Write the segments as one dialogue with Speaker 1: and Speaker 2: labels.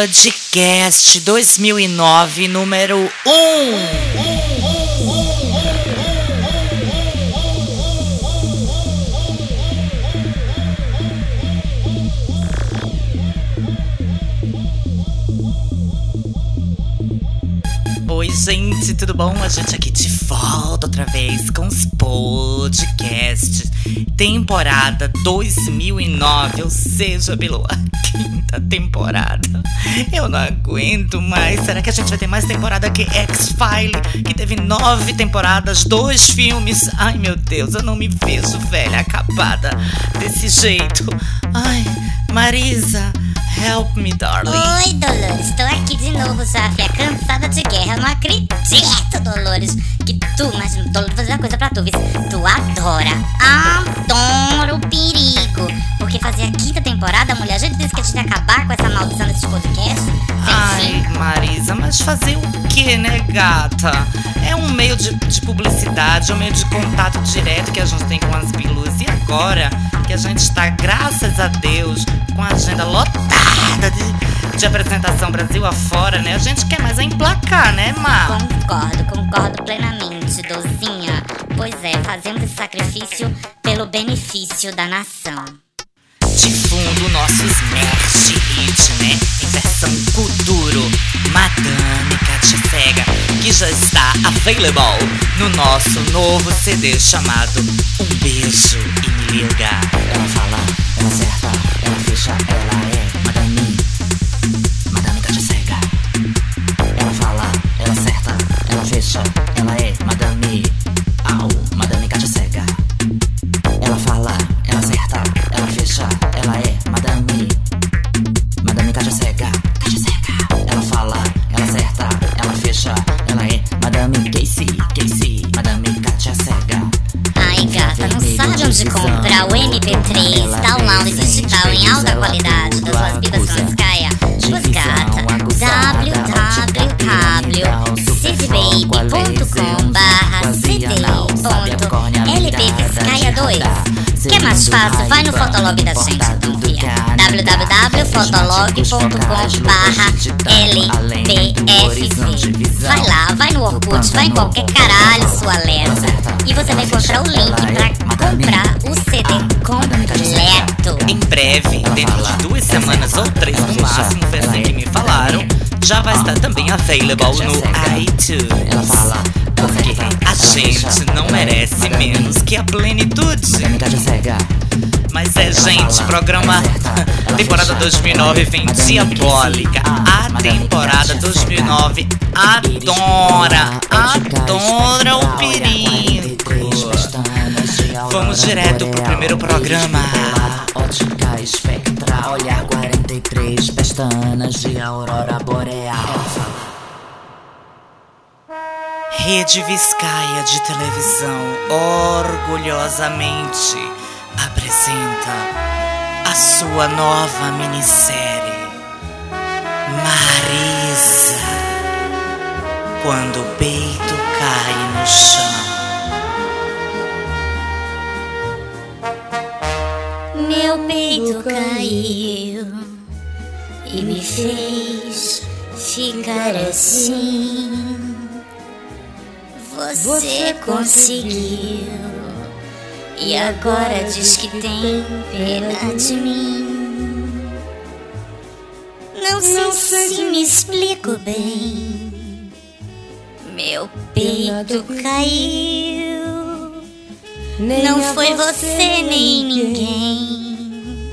Speaker 1: Podcast 2009, número 1. Oi, gente, tudo bom? A gente aqui de volta outra vez com os podcasts. Temporada 2009, ou seja, pelo a quinta temporada. Eu não aguento mais. Será que a gente vai ter mais temporada que X-File, que teve nove temporadas, dois filmes? Ai, meu Deus, eu não me vejo velha, acabada desse jeito. Ai, Marisa. Help me, darling.
Speaker 2: Oi, Dolores. Tô aqui de novo, Safia, cansada de guerra. Eu não acredito, Dolores, que tu, mas Dolores, vou fazer uma coisa pra tu, viu? Tu adora, adora o perigo. Porque fazia a quinta temporada, mulher, a gente disse que a gente ia acabar com essa maldição desse podcast.
Speaker 1: Ai, Marisa, mas fazer o que, né, gata? É um meio de, de publicidade, é um meio de contato direto que a gente tem com as bilus. E agora que a gente está, graças a Deus, com a agenda lotada de, de apresentação Brasil afora, né? A gente quer mais é emplacar, né, Mar?
Speaker 2: Concordo, concordo plenamente, Dozinha. Pois é, fazemos esse sacrifício pelo benefício da nação.
Speaker 1: De fundo, nosso Smash Hit, né? Em versão Kuduro, Madame Katia Cega, que já está available no nosso novo CD chamado Um Beijo e Me Liga.
Speaker 3: Ela fala, ela é Madame, Madame Cega. Ela fala, ela acerta, ela fecha, ela é Madame, au, Madame Katia Cega. Ela fala, ela acerta, ela fecha, ela é Madame, Madame Katia Cega. Katia Cega. Ela fala, ela acerta, ela fecha, ela é Madame Casey, Casey, Madame Katia Cega.
Speaker 2: Ai, gata, não sabe onde comprar o MP3 download digital em alta qualidade das suas vidas Franciscaia? Pois gata, www.cdbaby.com barra cd.lbviscaia 2 Que é mais fácil, vai no fotolog da gente, então, fia. www.fotolog.com barra lbfv Vai lá, vai no Orkut, vai em qualquer caralho, sua lesa. E você vai encontrar o link pra comprar o CD completo.
Speaker 1: Em breve, dentro de duas semanas ou três no máximo, foi assim que me falaram, já vai estar também available no
Speaker 3: Ela fala,
Speaker 1: iTunes. Porque a gente não merece menos que a plenitude.
Speaker 3: Cega.
Speaker 1: Mas é, gente, programa temporada 2009 vem diabólica. A temporada 2009 adora, adora o perigo. Vamos direto pro primeiro programa.
Speaker 3: Ótica espectral, olhar 43 pestanas de aurora boreal.
Speaker 1: Rede Viscaia de televisão orgulhosamente apresenta a sua nova minissérie Marisa. Quando o peito cai no chão.
Speaker 2: Meu peito caiu e me fez ficar assim. Você conseguiu e agora diz que tem pena de mim. Não sei se me explico bem. Meu peito caiu. Não foi você nem ninguém.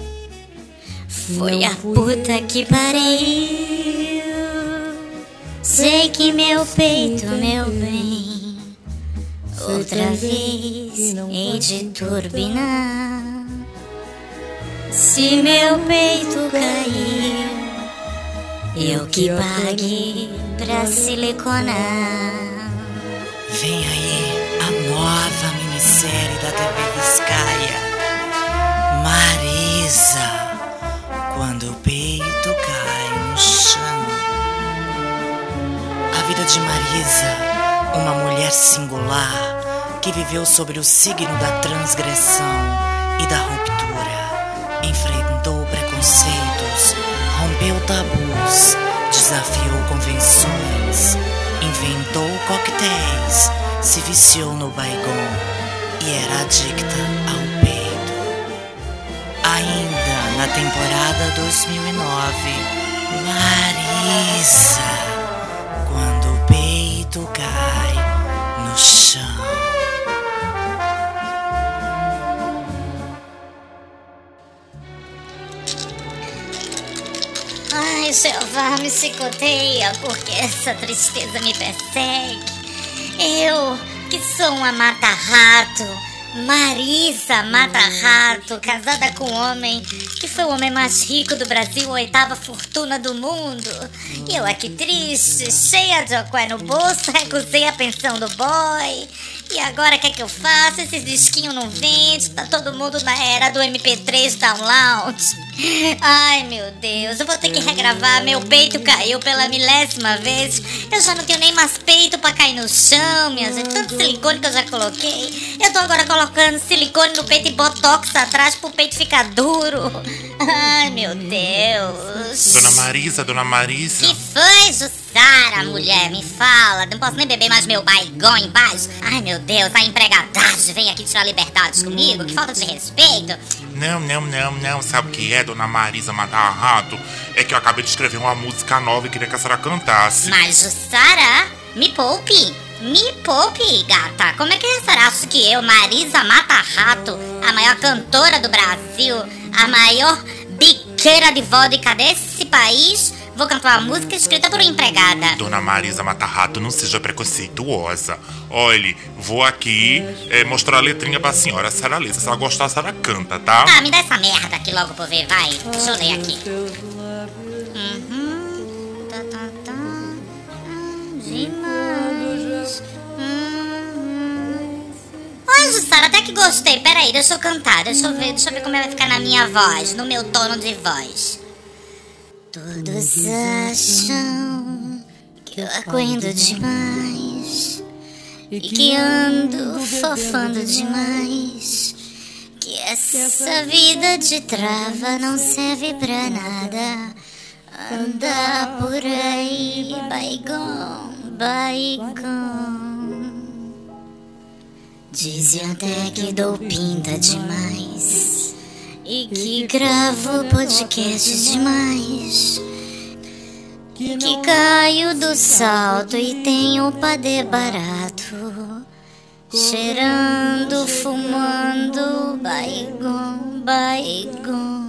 Speaker 2: Foi a puta que pariu. Sei que meu peito, meu bem, outra vez hei de turbinar. Se meu peito caiu, eu que pague pra siliconar.
Speaker 1: Vem aí a nova minissérie da TV Viscaia. Marisa. Quando o peito cai no chão. A vida de Marisa, uma mulher singular que viveu sobre o signo da transgressão e da ruptura, enfrentou preconceitos, Rompeu tabus, desafiou convenções, inventou coquetéis, se viciou no baigon e era adicta ao peito. Ainda na temporada 2009,
Speaker 2: Me chicoteia, porque essa tristeza me persegue. Eu, que sou uma mata-rato, Marisa Mata-Rato, casada com um homem que foi o homem mais rico do Brasil, oitava fortuna do mundo. E eu aqui triste, cheia de ocué no bolso, recusei a pensão do boy. E agora o que é que eu faço? Esses disquinhos não vendem, tá todo mundo na era do MP3 download. Ai meu Deus, eu vou ter que regravar. Meu peito caiu pela milésima vez. Eu já não tenho nem mais peito pra cair no chão, minha gente. Tanto silicone que eu já coloquei. Eu tô agora colocando silicone no peito e botox atrás pro peito ficar duro. Ai meu Deus.
Speaker 4: Dona Marisa, Dona Marisa.
Speaker 2: Que foi, Jussara, mulher? Me fala. Não posso nem beber mais meu baigão embaixo. Ai meu Deus, a empregadagem vem aqui tirar liberdades comigo. Que falta de respeito.
Speaker 4: Não, não, não, não. Sabe o que é, Dona Marisa Matar Rato? É que eu acabei de escrever uma música nova e queria que a senhora cantasse.
Speaker 2: Mas, Jussara, me poupe. Me poupe, gata. Como é que a senhora acha que eu, Marisa Mata Rato, a maior cantora do Brasil, a maior biqueira de vodka desse país, vou cantar uma música escrita por uma empregada?
Speaker 4: Dona Marisa Matarrato, não seja preconceituosa. Olhe, vou aqui é, mostrar a letrinha pra senhora. A senhora lê. Se a senhora gostar, a senhora canta, tá?
Speaker 2: Tá, me dá essa merda aqui logo pra eu ver, vai. Deixa eu ler aqui. Uhum. Tá, tá, tá. Hum, Demais. Hum. Jussara, até que gostei. Peraí, deixa eu cantar. Deixa eu ver, deixa eu ver como vai ficar na minha voz, no meu tono de voz. Todos acham que eu aguento demais e que ando fofando demais. Que essa vida de trava não serve pra nada. Anda por aí, baigon, baigon. Dizem até que dou pinta demais e que gravo podcast demais. Que caio do salto e tenho padê barato. Cheirando, fumando, baigon, baigon.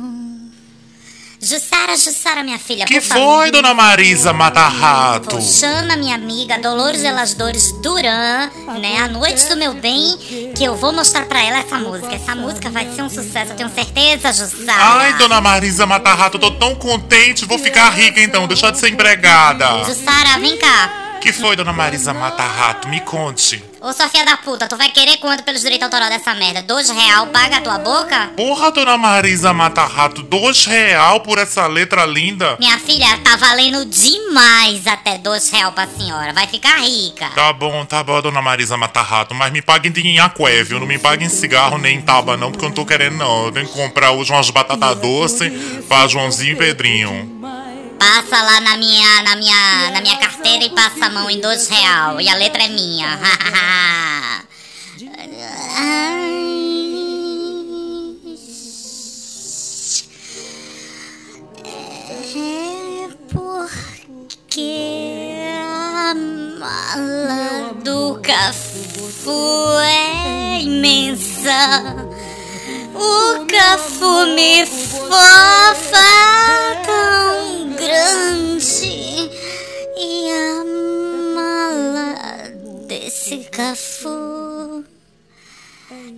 Speaker 2: Jussara, Jussara, minha filha,
Speaker 4: Que
Speaker 2: por favor.
Speaker 4: foi, Dona Marisa Matarrato?
Speaker 2: Chama minha amiga Dolores Elas Dores Duran, né? A noite do meu bem, que eu vou mostrar pra ela essa música. Essa música vai ser um sucesso, eu tenho certeza, Jussara.
Speaker 4: Ai, Dona Marisa Matarrato, tô tão contente. Vou ficar rica então, deixar de ser empregada.
Speaker 2: Jussara, vem cá.
Speaker 4: Que foi, Dona Marisa Matarrato? Me conte.
Speaker 2: Ô, sua filha da puta, tu vai querer quanto pelos direitos autorais dessa merda? Dois real, paga a tua boca?
Speaker 4: Porra, Dona Marisa Matarrato, dois real por essa letra linda?
Speaker 2: Minha filha, tá valendo demais até dois real pra senhora. Vai ficar rica.
Speaker 4: Tá bom, tá bom, Dona Marisa Matarrato, mas me paguem em aqué, viu? Não me paguem cigarro nem taba não, porque eu não tô querendo não. Eu tenho que comprar hoje umas batatas doces pra Joãozinho e Pedrinho.
Speaker 2: Passa lá na minha, na minha, na minha carteira e passa a mão em dois real. E a letra é minha. É porque a mala do Cafu é imensa. O Cafu me fofa tão grande e a mala desse Cafu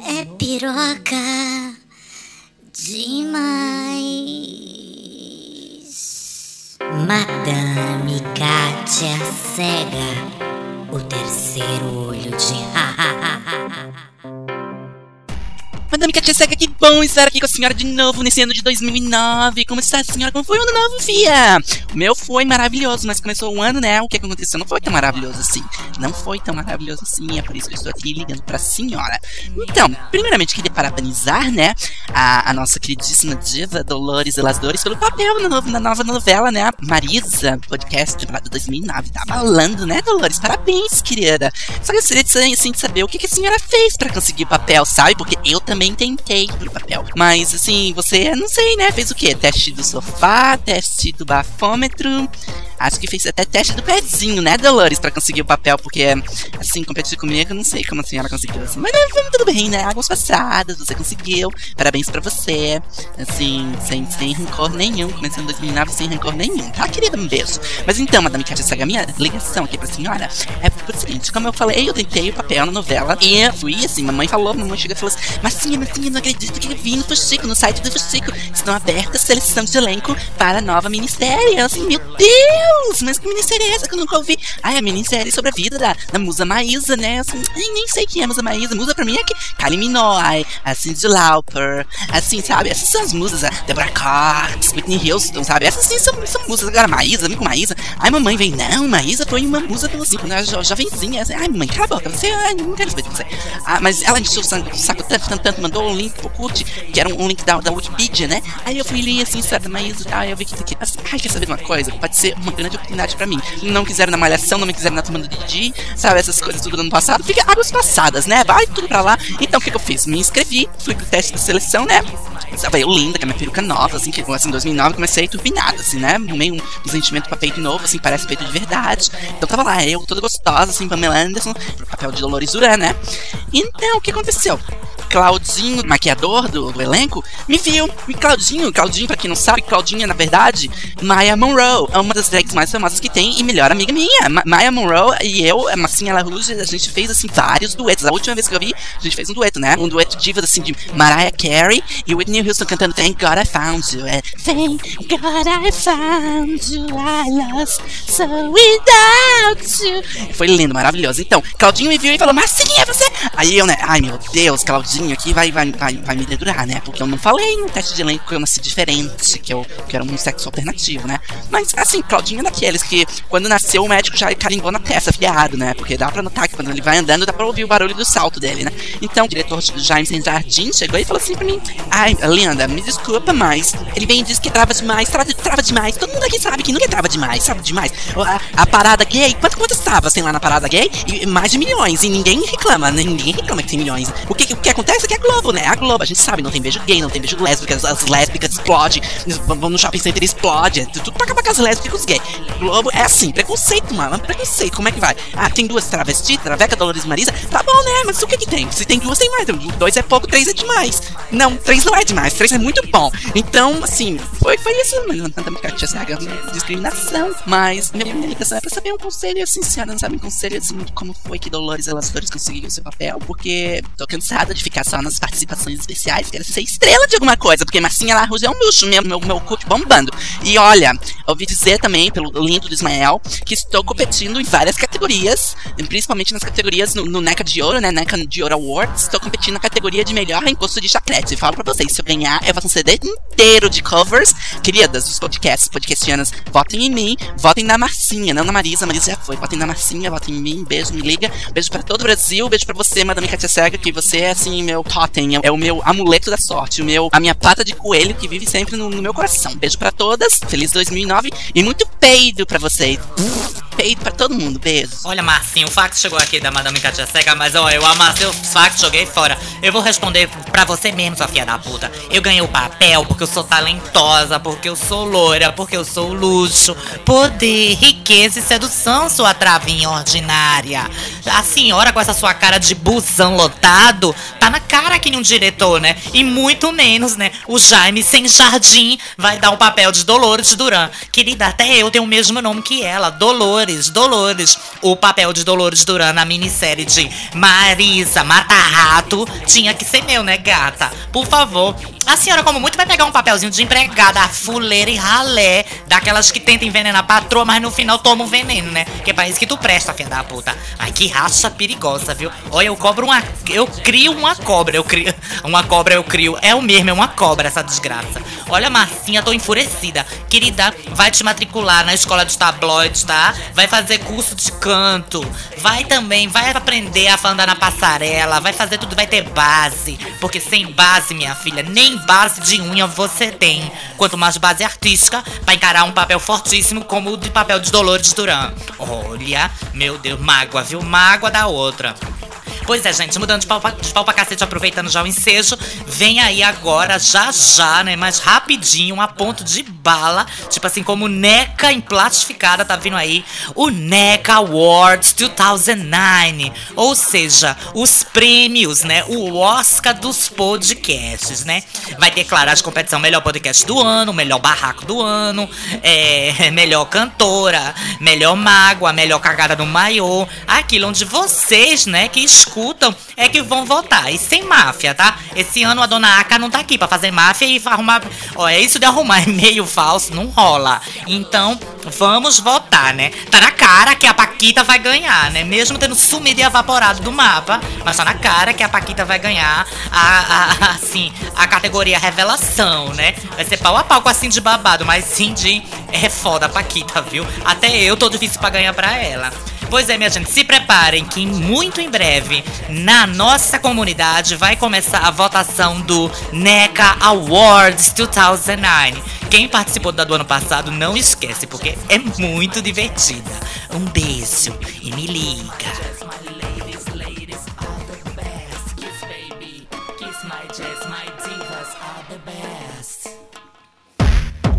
Speaker 2: é piroca demais. Madame Kátia Cega, o terceiro olho de
Speaker 5: Madame Katia que bom estar aqui com a senhora de novo nesse ano de 2009. Como está a senhora? Como foi o ano novo, fia? O meu foi maravilhoso, mas começou o ano, né? O que aconteceu não foi tão maravilhoso assim. Não foi tão maravilhoso assim, é por isso que eu estou aqui ligando pra senhora. Então, primeiramente queria parabenizar, né, a, a nossa queridíssima diva Dolores Elasdores pelo papel no- na nova novela, né? Marisa, podcast temporada 2009. Tá balando, né, Dolores? Parabéns, querida. Só gostaria de, assim, de saber o que, que a senhora fez pra conseguir o papel, sabe? Porque eu também tentei pro papel. Mas, assim, você, não sei, né? Fez o quê? Teste do sofá, teste do bafômetro. Acho que fez até teste do pezinho, né, Dolores? Pra conseguir o papel, porque, assim, competir comigo, eu não sei como a senhora conseguiu. Assim. Mas tudo bem, né? Águas passadas, você conseguiu. Parabéns pra você. Assim, sem, sem rancor nenhum. Começando em 2009 sem rancor nenhum, tá, querida? Um beijo. Mas então, Madame Katia Saga, minha ligação aqui pra senhora é pro seguinte: como eu falei, eu tentei o papel na novela e fui assim, mamãe falou, mamãe chegou e falou assim: Massinha, Massinha, não acredito que eu vi no Fuxico, no site do Fuxico, estão abertas seleção de elenco para a nova minissérie. Eu assim, meu Deus, mas que minissérie é essa que eu nunca ouvi? É a minissérie sobre a vida da, da Musa Maísa, né? Assim, ai, nem sei quem é a Musa Maísa. Musa pra mim é que Kylie Minogue, a Cindy Lauper, assim, sabe? Essas são as musas, a Deborah Cox, Whitney Houston, sabe? Essas sim são, são musas. Agora, Maísa, vem com Maísa. Ai, mamãe vem, não, Maísa foi uma musa pelo assim, quando era jo- jovenzinha. Assim, ai, mamãe, cala a boca, você, ai, não quero saber de você. Ah, mas ela encheu o sangue- o saco tanto, tanto, tanto, mandou um link pro Kurt, que era um, um link da, da Wikipedia, né? Aí eu fui ler assim, sabe, Maísa e tal, aí eu vi que, que assim, ai, quer saber de uma coisa? Pode ser uma grande oportunidade pra mim. Não quiseram na Malhação, não me quiseram na turma do Didi, sabe, essas coisas tudo do ano passado. Fica águas passadas, né? Vai tudo pra lá. Então o que, que eu fiz? Me inscrevi, fui pro teste da seleção, né? Estava eu linda, com a minha peruca nova, assim, que assim, em 2009 comecei turbinada, assim, né? Meio um, um sentimento pra peito novo, assim, parece peito de verdade. Então tava lá, eu toda gostosa, assim, Pamela Anderson, papel de Dolores Duran, né? Então, o que aconteceu? Claudinho, maquiador do, do elenco, me viu. E Claudinho, Claudinho, pra quem não sabe, Claudinha, na verdade, Maya Monroe, é uma das drags mais famosas que tem e melhor amiga minha. Ma Maya Monroe e eu, a Massinha La Rouge, a gente fez, assim, vários duetos. A última vez que eu vi, a gente fez um dueto, né? Um dueto divas, assim, de Mariah Carey e Whitney Houston cantando Thank God I Found You. É, Thank God I Found You, I lost so without you. Foi lindo, maravilhoso. Então, Claudinho me viu e falou, Massinha, você... Aí eu, né, ai meu Deus, Claudinho aqui vai, vai, vai, vai me dedurar, né? Porque eu não falei no teste de elenco que eu nasci diferente, que eu que era um sexo alternativo, né? Mas, assim, Claudinho é daqueles que, quando nasceu, o médico já carimbou na testa, fiado, né? Porque dá pra notar que quando ele vai andando, dá pra ouvir o barulho do salto dele, né? Então, o diretor James Jardim chegou e falou assim pra mim: Ai, Linda, me desculpa, mas ele vem e diz que trava demais, trava, trava demais. Todo mundo aqui sabe que nunca trava demais, trava demais. A, a parada gay, quantas, quantas travas tem lá na parada gay? E, mais de milhões, e ninguém reclama, né? ninguém reclama que tem milhões. O que, o que acontece é que é a Globo, né? A Globo, a gente sabe, não tem beijo gay, não tem beijo lésbica, as, as lésbicas explodem, vão no shopping center explode, é tudo pra acabar com as lésbicas e os gays. Globo é assim, preconceito, mano, preconceito, como é que vai? Ah, tem duas travestis, Traveca, Dolores Marisa, tá bom, né? Mas o que que tem? Se tem duas, tem mais. Dois é pouco, três é demais. Não, três não é demais, três é muito bom. Então, assim, foi, foi isso, mano. Tanta discriminação. Mas minha, minha ligação é pra saber um conselho, assim, senhora, não sabe um conselho, assim, como foi que Dolores Elasdores conseguiu o seu papel, porque tô cansada de ficar só nas participações especiais, quero ser estrela de alguma coisa, porque Marcinha Larrouge é um luxo, meu, meu, meu culto bombando. E olha, ouvi dizer também, pelo lindo do Ismael, que estou competindo em várias categorias, principalmente nas categorias no, no NECA de Ouro, né, NECA de Ouro Awards, estou competindo na categoria de melhor encosto de chaclete. Falo pra vocês, se eu ganhar, eu faço um CD inteiro de covers. Queridas dos podcasts, podcastianas, votem em mim, votem na Marcinha, não na Marisa, Marisa já foi. Votem na Marcinha, votem em mim, beijo, me liga. Beijo pra todo o Brasil, beijo pra você, Madame Katia Cega, que você é assim, meu totem, é o meu amuleto da sorte, o meu, a minha pata de coelho que vive sempre no, no meu coração. Beijo pra todas, feliz 2009 e muito peido pra vocês. Peido pra todo mundo, beijo.
Speaker 1: Olha, Marcinho, o fax chegou aqui da Madame Katia Cega, mas ó, eu amassei o fax, joguei fora. Eu vou responder pra você mesmo, sua filha da puta. Eu ganhei o papel porque eu sou talentosa, porque eu sou loira, porque eu sou luxo, poder, riqueza e sedução, sua travinha ordinária. A senhora com essa sua cara de busão lotado, tá na cara que um diretor, né? E muito menos, né? O Jaime sem jardim vai dar o papel de Dolores Duran. Querida, até eu tenho o mesmo nome que ela, Dolores. Dolores. O papel de Dolores Duran na minissérie de Marisa Mata-Rato tinha que ser meu, né, gata? Por favor. A senhora, como muito, vai pegar um papelzinho de empregada, fuleira e ralé, daquelas que tentam envenenar a patroa, mas no final toma o veneno, né? Que é pra isso que tu presta, filha da puta. Ai, que racha perigosa, viu? Olha, eu cobro uma. Eu crio uma cobra eu crio. Uma cobra eu crio. É o mesmo, é uma cobra essa desgraça. Olha, Marcinha, tô enfurecida. Querida, vai te matricular na escola dos tabloides, tá? Vai fazer curso de canto. Vai também, vai aprender a andar na passarela. Vai fazer tudo, vai ter base. Porque sem base, minha filha, nem base de unha você tem. Quanto mais base artística, pra encarar um papel fortíssimo como o de papel de Dolores Duran. Olha, meu Deus, mágoa, viu? Mágoa da outra. Pois é, gente, mudando de pau, pra, de pau pra cacete, aproveitando já o ensejo, vem aí agora, já já, né, mais rapidinho, um ponto de bala, tipo assim, como NECA emplastificada, tá vindo aí, o NECA Awards 2009, ou seja, os prêmios, né, o Oscar dos podcasts, né, vai declarar de competição melhor podcast do ano, melhor barraco do ano, é, melhor cantora, melhor mágoa, melhor cagada no maiô, aquilo onde vocês, né, que escutam é que vão votar. E sem máfia, tá? Esse ano a dona Aka não tá aqui pra fazer máfia e arrumar. Ó, é isso de arrumar e-mail falso, não rola. Então, vamos votar, né? Tá na cara que a Paquita vai ganhar, né? Mesmo tendo sumido e evaporado do mapa. Mas tá na cara que a Paquita vai ganhar a, a, assim, a categoria revelação, né? Vai ser pau a pau com a Cindy babado, mas Cindy é foda a Paquita, viu? Até eu tô difícil pra ganhar pra ela. Pois é, minha gente, se preparem que muito em breve na nossa comunidade vai começar a votação do NECA Awards 2009. Quem participou da do ano passado não esquece, porque é muito divertida. Um beijo e me liga.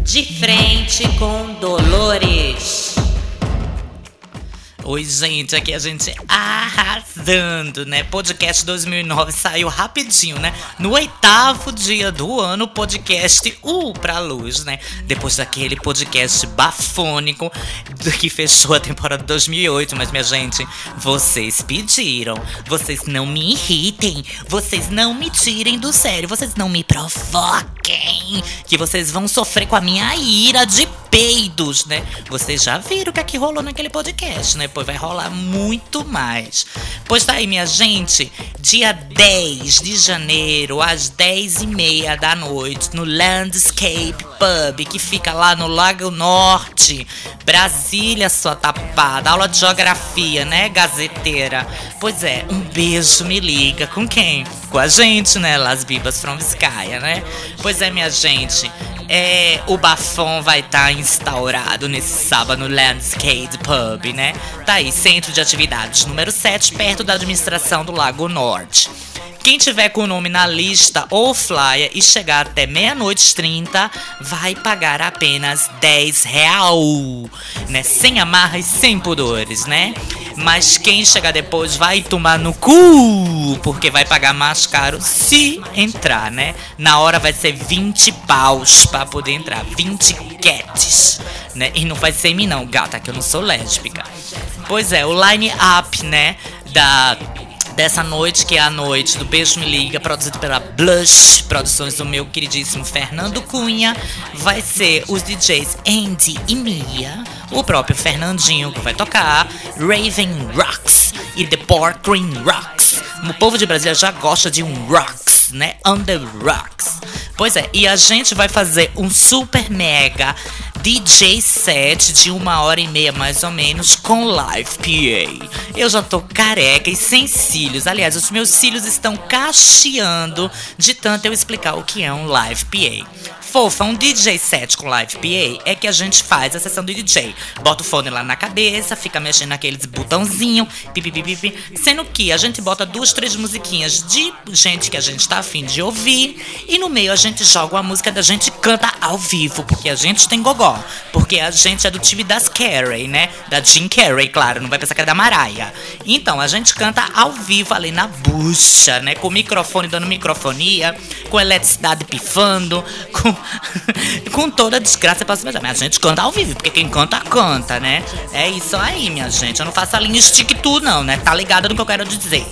Speaker 1: De frente com Dolores. Oi, gente, aqui a gente arrasando, né? Podcast 2009 saiu rapidinho, né? No oitavo dia do ano, podcast U pra luz, né? Depois daquele podcast bafônico que fechou a temporada 2008. Mas, minha gente, vocês pediram. Vocês não me irritem. Vocês não me tirem do sério. Vocês não me provoquem. Que vocês vão sofrer com a minha ira de peidos, né? Vocês já viram o que é que rolou naquele podcast, né? Pois vai rolar muito mais. Pois tá aí, minha gente, dia 10 de janeiro, às 10 e meia da noite, no Landscape Pub, que fica lá no Lago Norte, Brasília, sua tapada. Aula de geografia, né, gazeteira? Pois é, um beijo, me liga. Com quem? Com a gente, né? Las Bibas from Vizcaya, né? Pois é, minha gente. É, o bafão vai estar tá instaurado nesse sábado no Landscape Pub, né? Tá aí, centro de atividades número 7, perto da administração do Lago Norte. Quem tiver com o nome na lista ou flyer e chegar até meia-noite 30 vai pagar apenas 10 real, né? Sem amarras, sem pudores, né? Mas quem chegar depois vai tomar no cu, porque vai pagar mais caro se entrar, né? Na hora vai ser 20 paus para poder entrar, 20 cats, né? E não vai ser em mim não, gata, que eu não sou lésbica. Pois é, o line up, né, da dessa noite, que é a noite do Beijo Me Liga, produzido pela Blush, produções do meu queridíssimo Fernando Cunha, vai ser os DJs Andy e Mia, o próprio Fernandinho que vai tocar, Raven Rocks e The Pork Green Rocks. O povo de Brasília já gosta de um rocks, né? The rocks. Pois é, e a gente vai fazer um super mega DJ set de uma hora e meia mais ou menos com live PA. Eu já tô careca e sem cílios. Aliás, os meus cílios estão cacheando de tanto eu explicar o que é um live PA. Fofa, um DJ set com live PA é que a gente faz a sessão do DJ. Bota o fone lá na cabeça, fica mexendo naqueles botãozinho, pipipipipi. Sendo que a gente bota duas, três musiquinhas de gente que a gente tá afim de ouvir. E no meio a gente joga uma música da gente canta ao vivo, porque a gente tem gogó. Porque a gente é do time das Carey, né? Da Jim Carrey, claro, não vai pensar que é da Mariah. Então, a gente canta ao vivo ali na bucha, né? Com o microfone dando microfonia, com eletricidade pifando, com com toda a desgraça pra cima. Mas a gente canta ao vivo, porque quem canta, canta, né? É isso aí, minha gente. Eu não faço a linha stick tu, não, né? Tá ligado no que eu quero dizer.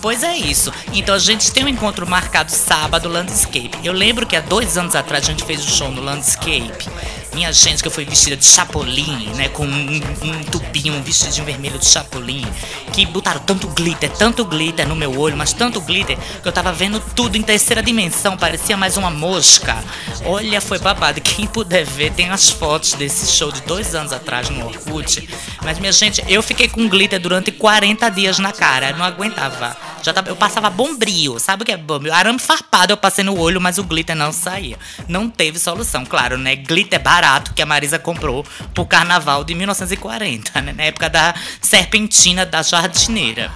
Speaker 1: Pois é isso. Então a gente tem um encontro marcado sábado, Landscape. Eu lembro que há dois anos atrás a gente fez um show no Landscape. Minha gente, que fui vestida de chapolim, né? Com um, um tubinho, um vestidinho vermelho de chapolim. Que botaram tanto glitter, tanto glitter no meu olho, mas tanto glitter que eu tava vendo tudo em terceira dimensão. Parecia mais uma mosca. Olha, foi babado. Quem puder ver, tem as fotos desse show de dois anos atrás no Orkut. Mas, minha gente, eu fiquei com glitter durante 40 dias na cara. Não aguentava. Já tava, eu passava bombril, sabe o que é bombril? Arame farpado eu passei no olho, mas o glitter não saía. Não teve solução, claro, né? Glitter barato que a Marisa comprou pro carnaval de 1940, né? Na época da serpentina da jardineira.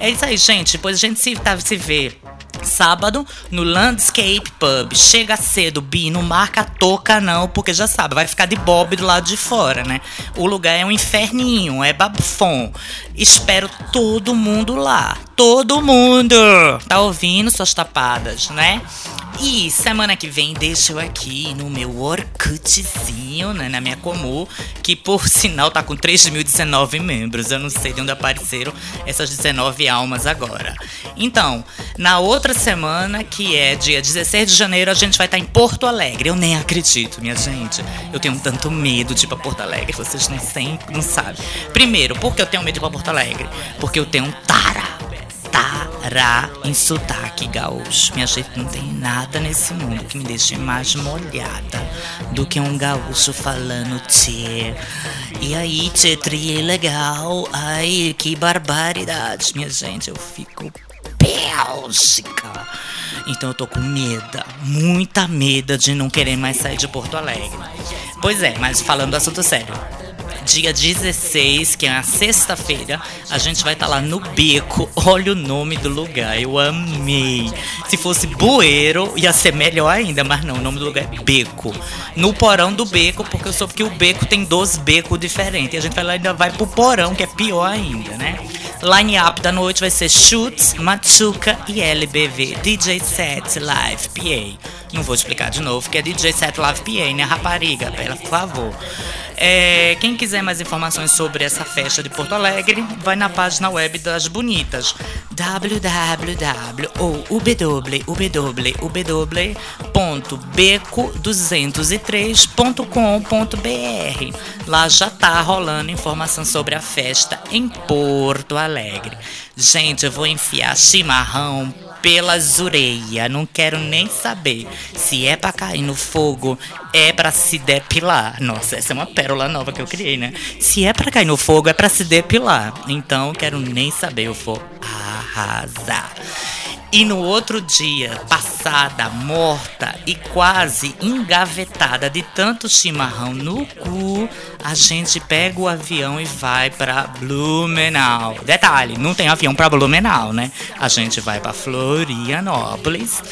Speaker 1: É isso aí, gente. Depois a gente se, tá, se vê sábado no Landscape Pub. Chega cedo, Bi, não marca toca não, porque já sabe, vai ficar de bob do lado de fora, né? O lugar é um inferninho, é babfon. Espero todo mundo lá. Todo mundo! Tá ouvindo suas tapadas, né? E semana que vem deixo eu aqui no meu Orkutzinho, né, na minha Comu, que por sinal tá com 3.019 membros. Eu não sei de onde apareceram essas 19 almas agora. Então, na outra semana, que é dia 16 de janeiro, a gente vai estar em Porto Alegre. Eu nem acredito, minha gente. Eu tenho tanto medo de ir pra Porto Alegre, vocês não, sempre, não sabem. Primeiro, por que eu tenho medo de ir pra Porto Alegre? Porque eu tenho um tara tará em sotaque gaúcho. Minha gente, não tem nada nesse mundo que me deixe mais molhada do que um gaúcho falando tchê. E aí, tchê, tri legal. Ai, que barbaridade. Minha gente, eu fico Bélgica. Então eu tô com medo, muita medo de não querer mais sair de Porto Alegre. Pois é, mas falando do assunto sério dia 16, que é a sexta-feira, a gente vai estar tá lá no Beco. Olha o nome do lugar, eu amei. Se fosse Bueiro, ia ser melhor ainda, mas não, o nome do lugar é Beco. No porão do Beco, porque eu soube que o Beco tem 12 becos diferentes. E a gente vai lá ainda vai pro porão, que é pior ainda, né? Line-up da noite vai ser Chutes, Machuca e LBV. DJ Set Live PA. Não vou explicar de novo, que é DJ Set Live PA, né? Rapariga, pela favor. É, quem quiser mais informações sobre essa festa de Porto Alegre, vai na página web das Bonitas www.beco203.com.br. Lá já tá rolando informação sobre a festa em Porto Alegre. Gente, eu vou enfiar chimarrão pelas orelhas. Não quero nem saber. Se é pra cair no fogo, é pra se depilar. Nossa, essa é uma pérola nova que eu criei, né? Se é pra cair no fogo, é pra se depilar. Então, quero nem saber. Eu vou arrasar. E no outro dia, passada, morta e quase engavetada de tanto chimarrão no cu, a gente pega o avião e vai para Blumenau. Detalhe, não tem avião para Blumenau, né? A gente vai para Florianópolis.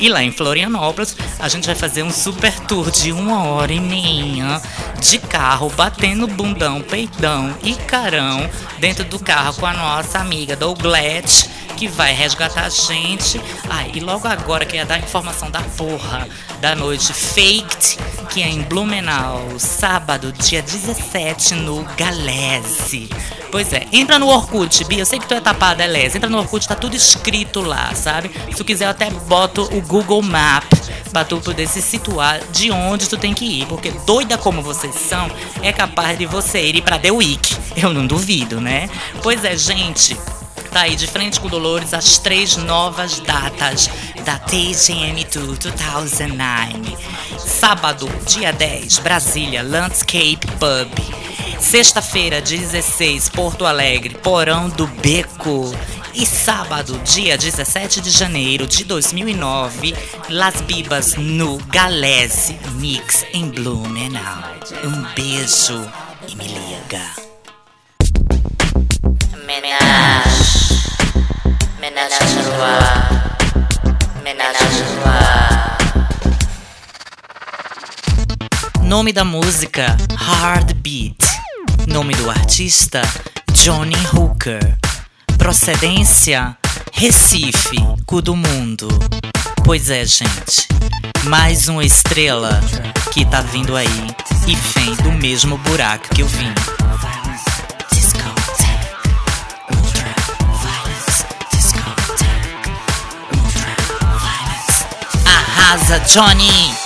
Speaker 1: E lá em Florianópolis, a gente vai fazer um super tour de uma hora e meia de carro, batendo bundão, peidão e carão dentro do carro com a nossa amiga Douglas que vai resgatar a gente. Ah, e logo agora que ia dar a informação da porra da noite Faked, que é em Blumenau, sábado, dia 17, no Galese. Pois é, entra no Orkut, Bia, eu sei que tu é tapada, Galese. Entra no Orkut, tá tudo escrito lá, sabe? Se tu quiser, eu até boto o Google Map pra tu poder se situar de onde tu tem que ir. Porque doida como vocês são, é capaz de você ir pra The Week. Eu não duvido, né? Pois é, gente tá aí de frente com Dolores as três novas datas da TGM Tour 2009. Sábado, dia 10, Brasília, Landscape Pub. Sexta-feira, 16, Porto Alegre, Porão do Beco. E sábado, dia 17 de janeiro de 2009, Las Bibas no Galese Mix em Blumenau. Um beijo e me liga. Menage. Menage à trois. Menage à trois. Nome da música: Heartbeat. Nome do artista: Johnny Hooker. Procedência: Recife, cu do mundo. Pois é, gente. Mais uma estrela que tá vindo aí e vem do mesmo buraco que eu vim. Johnny!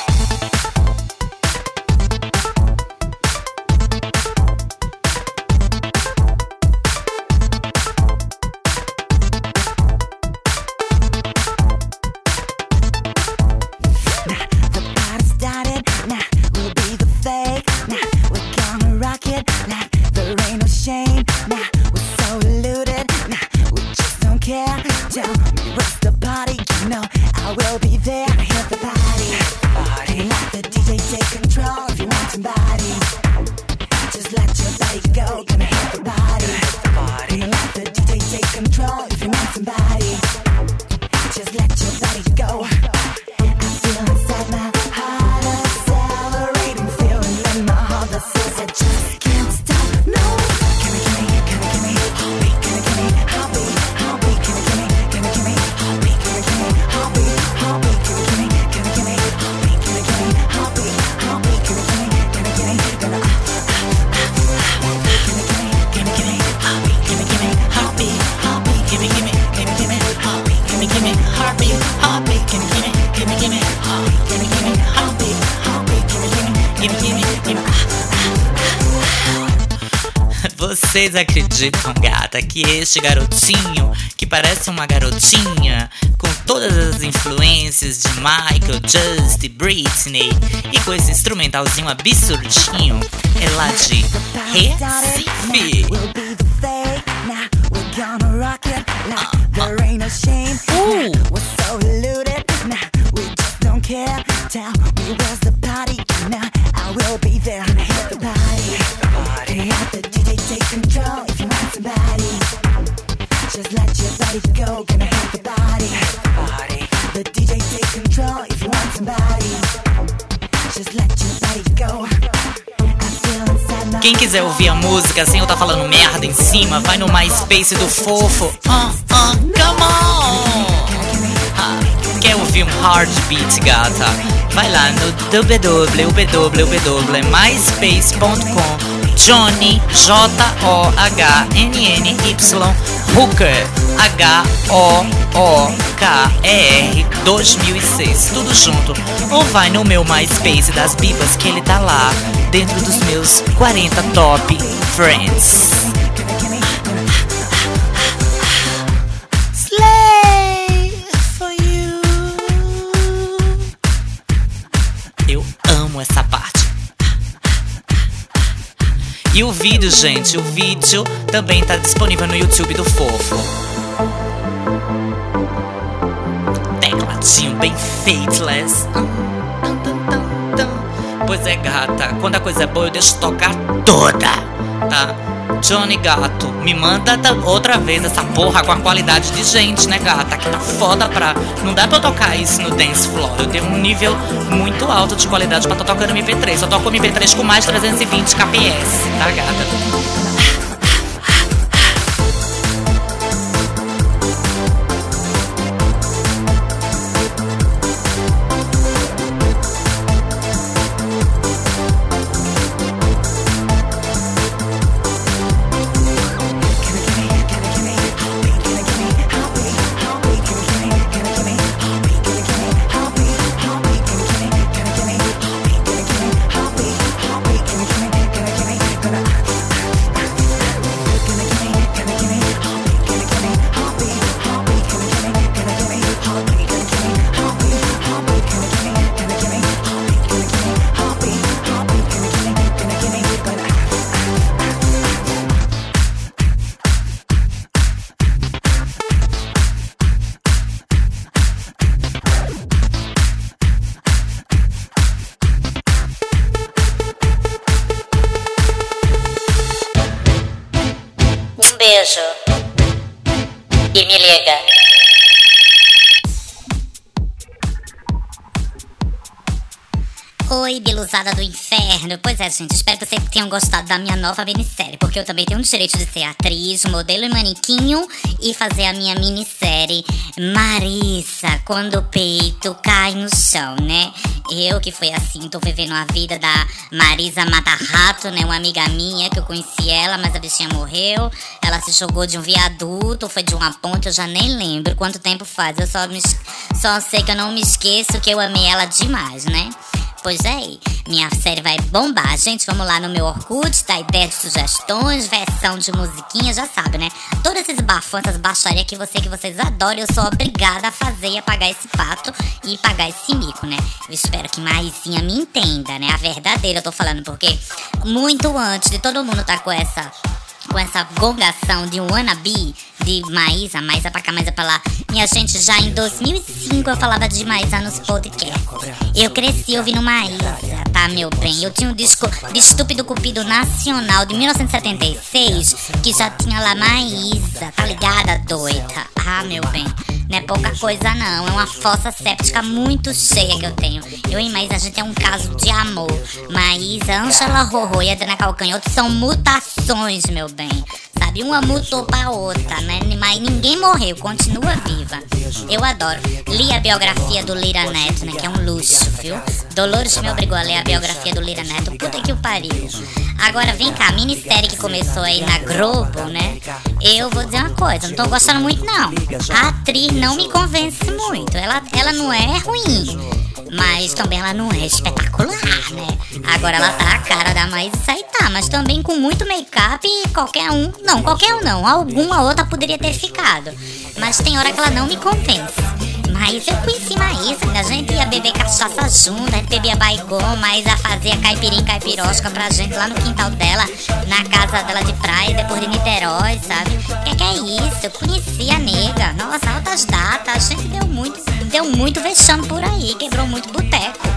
Speaker 1: Vocês acreditam, gata, que este garotinho, que parece uma garotinha, com todas as influências de Michael, Justin, Britney, e com esse instrumentalzinho absurdinho, é lá de Recife.
Speaker 6: We'll
Speaker 1: Quem quiser ouvir a música sem eu tá falando merda em cima, vai no MySpace do Fofo. Ah, ah, come on! Ah, quer ouvir um hard beat, gata? Vai lá no www.myspace.com Johnny, J-O-H-N-N-Y, Hooker, H-O-O-K-E-R 2006, tudo junto. Ou vai no meu MySpace das Bibas, que ele tá lá, dentro dos meus 40 top friends. E o vídeo, gente, o vídeo também tá disponível no YouTube do Fofo. Tecladinho bem faithless. Pois é, gata, quando a coisa é boa eu deixo tocar toda, tá? Johnny Gato, me manda outra vez essa porra com a qualidade de gente, né, gata? Que tá foda pra. Não dá pra eu tocar isso no dance floor. Eu tenho um nível muito alto de qualidade pra tô tocando MP3. Eu toco MP3 com mais 320 kps, tá, gata?
Speaker 2: E do inferno. Pois é, gente, espero que vocês tenham gostado da minha nova minissérie, porque eu também tenho o direito de ser atriz, modelo e manequinho e fazer a minha minissérie Marissa, quando o peito cai no chão, né? Eu que foi assim, tô vivendo a vida da Marisa Mata-Rato, né? Uma amiga minha que eu conheci ela, mas a bichinha morreu. Ela se jogou de um viaduto, foi de uma ponte, eu já nem lembro quanto tempo faz. Eu só, me, só sei que eu não me esqueço que eu amei ela demais, né? Pois é, minha série vai bombar. Gente, vamos lá no meu Orkut, dá ideia de sugestões, versão de musiquinha, já sabe, né? Todos esses bafões, essas baixarias que você que vocês adoram, eu sou obrigada a fazer e a pagar esse pato e pagar esse mico, né? Eu espero que Maisinha me entenda, né? A verdadeira eu tô falando, porque muito antes de todo mundo tá com essa com essa gongação de um wannabe de Maísa, Maísa pra cá, Maísa pra lá. Minha gente, já em 2005 eu falava de Maísa nos podcasts. Eu cresci ouvindo Maísa, tá, meu bem? Eu tinha um disco de Estúpido Cupido Nacional de 1976 que já tinha lá Maísa, tá ligada, doida? Ah, meu bem. Não é pouca coisa, não. É uma fossa séptica muito cheia que eu tenho. Eu e Maísa, a gente é um caso de amor. Maísa, Angela Rorô e Adriana Calcanhoto são mutações, meu bem. Sabe? Uma mutou pra outra, né? Mas ninguém morreu, continua viva. Eu adoro. Li a biografia do Lira Neto, né? Que é um luxo, viu? Dolores me obrigou a ler a biografia do Lira Neto. Puta que o pariu. Agora vem cá, a minissérie que começou aí na Globo, né? Eu vou dizer uma coisa, não tô gostando muito, não. A atriz não me convence muito. Ela, ela não é ruim. Mas também ela não é espetacular, né? Agora ela tá a cara da mais isso aí tá, mas também com muito make-up qualquer um. Não, qualquer um não. Alguma outra poderia ter ficado. Mas tem hora que ela não me convence. Mas eu conheci Maísa, a gente ia beber cachaça junto, a gente bebia baigon, Maísa fazia caipirinha caipirosca pra gente lá no quintal dela, na casa dela de praia, depois de Niterói, sabe? Que que é isso? Eu conheci a nega, nossa, altas datas, a gente deu muito, deu muito vexame por aí, quebrou muito boteco,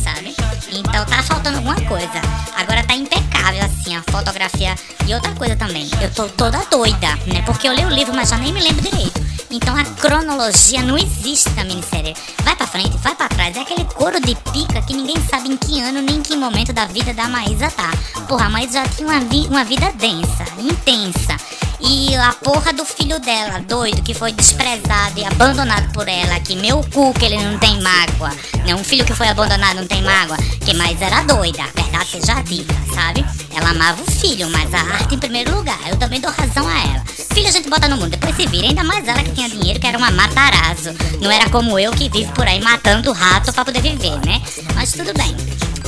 Speaker 2: sabe? Então tá faltando alguma coisa. Agora tá impecável, assim, a fotografia. E outra coisa também, eu tô toda doida, né? Porque eu leio o livro, mas já nem me lembro direito. Então a cronologia não existe na minissérie. Vai pra frente, vai pra trás. É aquele couro de pica que ninguém sabe em que ano nem em que momento da vida da Maísa tá. Porra, a Maísa já tinha uma, vi uma vida densa, intensa. E a porra do filho dela, doido, que foi desprezado e abandonado por ela, que meu cu que ele não tem mágoa. Né? Um filho que foi abandonado não tem mágoa, que mais era doida, a verdade seja dita, sabe? Ela amava o filho, mas a arte em primeiro lugar. Eu também dou razão a ela. Filho a gente bota no mundo, depois se vira, ainda mais ela que tinha dinheiro, que era uma matarazo. Não era como eu que vivo por aí matando rato pra poder viver, né? Mas tudo bem.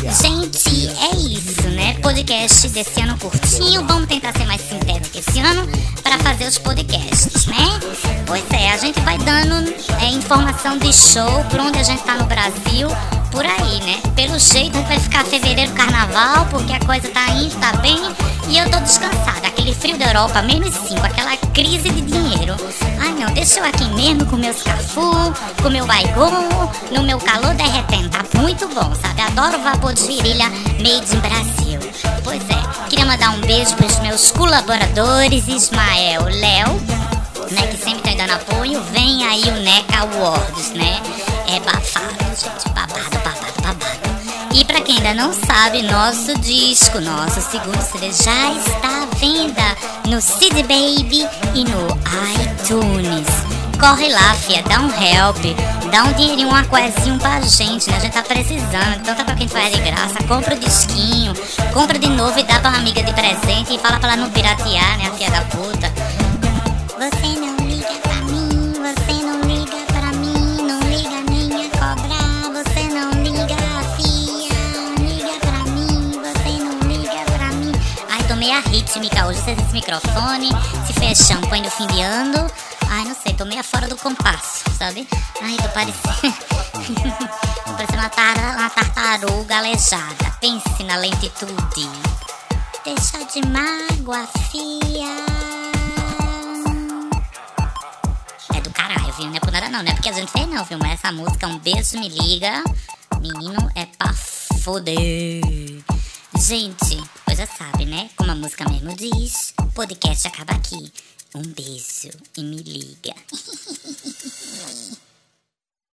Speaker 2: Gente, é isso, né? Podcast desse ano curtinho. Vamos tentar ser mais sintético esse ano para fazer os podcasts, né? Pois é, a gente vai dando é, informação de show por onde a gente tá no Brasil, por aí, né? Pelo jeito vai ficar fevereiro carnaval, porque a coisa tá indo, tá bem. E eu tô descansada. Aquele frio da Europa, menos 5, aquela crise de dinheiro. Ai não, deixa eu aqui mesmo com meus cafu, com meu baigon, no meu calor derretendo. Tá muito bom, sabe? Adoro vapor de virilha made in Brasil. Pois é, queria mandar um beijo pros meus colaboradores, Ismael, Léo, né, que sempre tá dando apoio. Vem aí o NECA Awards, né? É babado, gente, babado. E pra quem ainda não sabe, nosso disco, nosso segundo CD já está à venda no CD Baby e no iTunes. Corre lá, fia, dá um help, dá um dinheirinho, um aquezinho pra gente, né? A gente tá precisando, então tá pra quem faz de graça, compra o disquinho, compra de novo e dá pra uma amiga de presente e fala pra ela não piratear, né, a filha da puta. Você não liga pra mim, você rítmica hoje, você esse microfone, se fechando, põe no fim de ano. Ai, não sei, tô meio fora do compasso, sabe? Ai, tô parecendo. tô parecendo uma, tar uma tartaruga aleijada. Pense na lentitude. Deixa de mágoa, fia. É do caralho, viu? Não é por nada não, não é porque a gente fez não, viu? Mas essa música, um beijo, me liga. Menino, é pra foder. Gente, pois já sabe, né? Como a música mesmo diz, o podcast acaba aqui. Um beijo e me liga.